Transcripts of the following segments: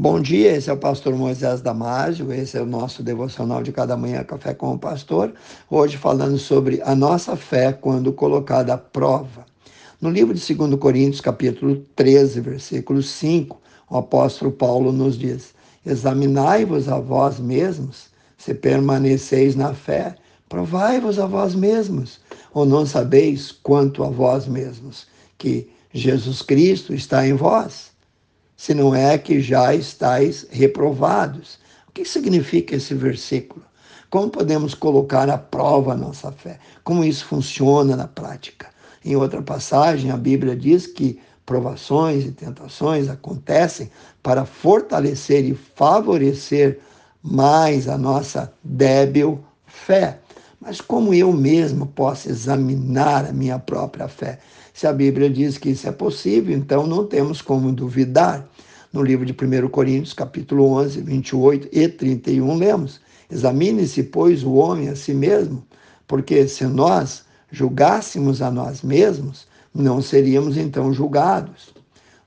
Bom dia, esse é o pastor Moisés Damásio, esse é o nosso devocional de cada manhã Café com o Pastor. Hoje falando sobre a nossa fé quando colocada à prova. No livro de 2 Coríntios, capítulo 13, versículo 5, o apóstolo Paulo nos diz: Examinai-vos a vós mesmos, se permaneceis na fé, provai-vos a vós mesmos, ou não sabeis quanto a vós mesmos, que Jesus Cristo está em vós se não é que já estáis reprovados. O que significa esse versículo? Como podemos colocar à prova a nossa fé? Como isso funciona na prática? Em outra passagem, a Bíblia diz que provações e tentações acontecem para fortalecer e favorecer mais a nossa débil fé. Mas como eu mesmo posso examinar a minha própria fé? Se a Bíblia diz que isso é possível, então não temos como duvidar. No livro de 1 Coríntios, capítulo 11, 28 e 31, lemos: Examine-se, pois, o homem a si mesmo, porque se nós julgássemos a nós mesmos, não seríamos então julgados.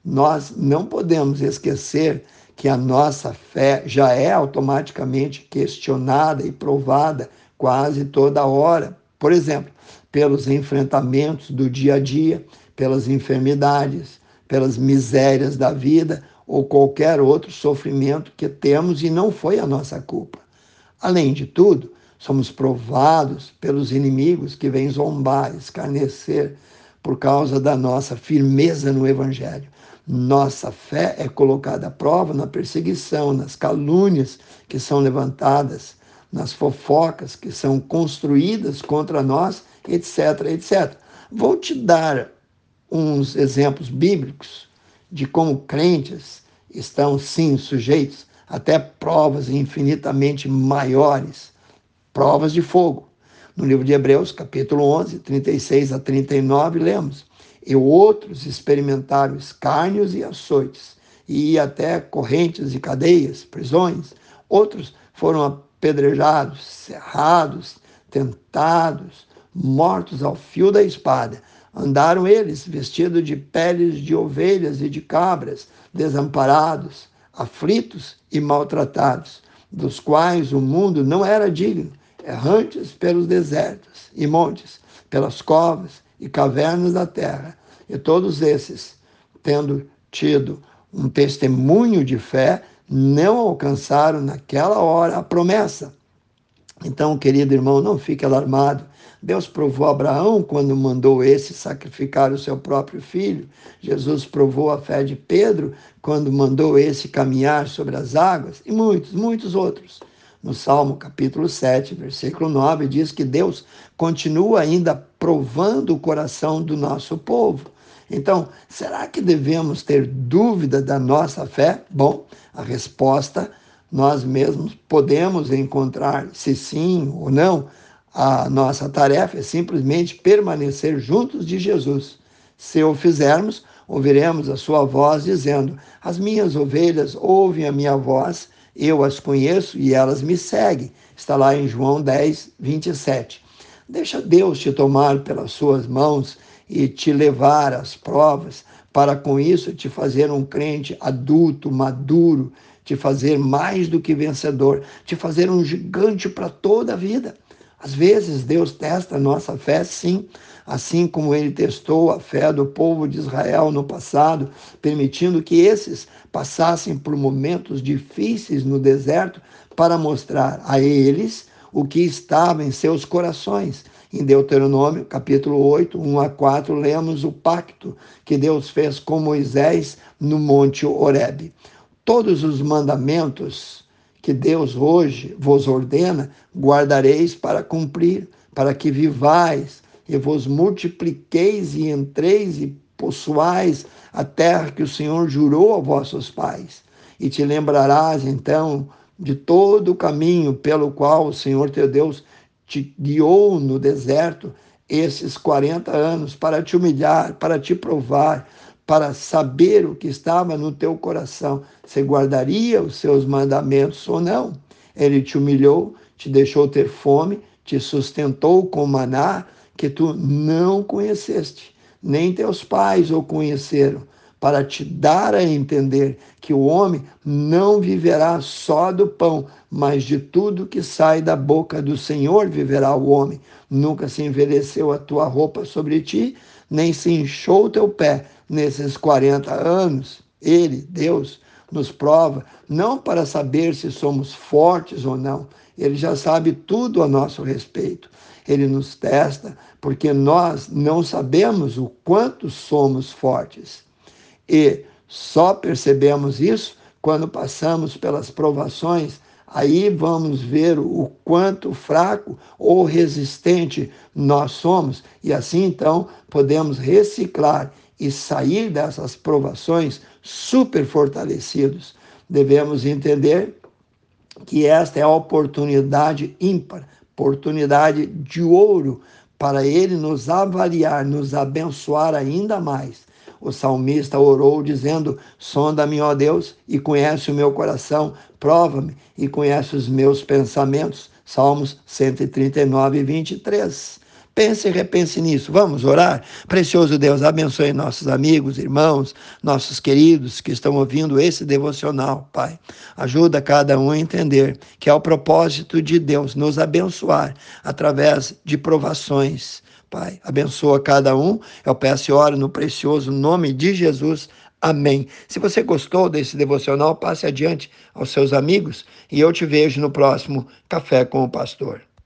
Nós não podemos esquecer que a nossa fé já é automaticamente questionada e provada quase toda hora. Por exemplo, pelos enfrentamentos do dia a dia, pelas enfermidades, pelas misérias da vida ou qualquer outro sofrimento que temos e não foi a nossa culpa. Além de tudo, somos provados pelos inimigos que vêm zombar, escarnecer por causa da nossa firmeza no Evangelho. Nossa fé é colocada à prova na perseguição, nas calúnias que são levantadas, nas fofocas que são construídas contra nós etc, etc. Vou te dar uns exemplos bíblicos de como crentes estão, sim, sujeitos até provas infinitamente maiores, provas de fogo. No livro de Hebreus, capítulo 11, 36 a 39, lemos: E outros experimentaram escárnios e açoites, e até correntes e cadeias, prisões. Outros foram apedrejados, cerrados, tentados, mortos ao fio da espada. Andaram eles vestidos de peles de ovelhas e de cabras, desamparados, aflitos e maltratados, dos quais o mundo não era digno, errantes pelos desertos e montes, pelas covas e cavernas da terra. E todos esses, tendo tido um testemunho de fé, não alcançaram naquela hora a promessa. Então, querido irmão, não fique alarmado Deus provou Abraão quando mandou esse sacrificar o seu próprio filho. Jesus provou a fé de Pedro quando mandou esse caminhar sobre as águas e muitos, muitos outros. No Salmo capítulo 7, versículo 9, diz que Deus continua ainda provando o coração do nosso povo. Então, será que devemos ter dúvida da nossa fé? Bom, a resposta nós mesmos podemos encontrar se sim ou não a nossa tarefa é simplesmente permanecer juntos de Jesus. Se o fizermos, ouviremos a sua voz dizendo: As minhas ovelhas ouvem a minha voz, eu as conheço e elas me seguem. Está lá em João 10, 27. Deixa Deus te tomar pelas suas mãos e te levar às provas, para com isso te fazer um crente adulto, maduro, te fazer mais do que vencedor, te fazer um gigante para toda a vida. Às vezes Deus testa a nossa fé, sim, assim como ele testou a fé do povo de Israel no passado, permitindo que esses passassem por momentos difíceis no deserto para mostrar a eles o que estava em seus corações. Em Deuteronômio, capítulo 8, 1 a 4, lemos o pacto que Deus fez com Moisés no Monte Horebe. Todos os mandamentos que Deus hoje vos ordena, guardareis para cumprir, para que vivais e vos multipliqueis e entreis e possuais a terra que o Senhor jurou a vossos pais. E te lembrarás então de todo o caminho pelo qual o Senhor teu Deus te guiou no deserto esses 40 anos para te humilhar, para te provar, para saber o que estava no teu coração, se guardaria os seus mandamentos ou não. Ele te humilhou, te deixou ter fome, te sustentou com maná que tu não conheceste, nem teus pais o conheceram, para te dar a entender que o homem não viverá só do pão, mas de tudo que sai da boca do Senhor viverá o homem. Nunca se envelheceu a tua roupa sobre ti, nem se inchou o teu pé nesses 40 anos. Ele, Deus, nos prova, não para saber se somos fortes ou não, ele já sabe tudo a nosso respeito. Ele nos testa porque nós não sabemos o quanto somos fortes. E só percebemos isso quando passamos pelas provações. Aí vamos ver o quanto fraco ou resistente nós somos, e assim então podemos reciclar e sair dessas provações super fortalecidos. Devemos entender que esta é a oportunidade ímpar, oportunidade de ouro para ele nos avaliar, nos abençoar ainda mais. O salmista orou dizendo: Sonda-me, ó Deus, e conhece o meu coração, prova-me e conhece os meus pensamentos. Salmos 139, 23. Pense e repense nisso. Vamos orar? Precioso Deus, abençoe nossos amigos, irmãos, nossos queridos que estão ouvindo esse devocional, Pai. Ajuda cada um a entender que é o propósito de Deus nos abençoar através de provações. Pai, abençoa cada um. Eu peço e oro no precioso nome de Jesus. Amém. Se você gostou desse devocional, passe adiante aos seus amigos e eu te vejo no próximo Café com o Pastor.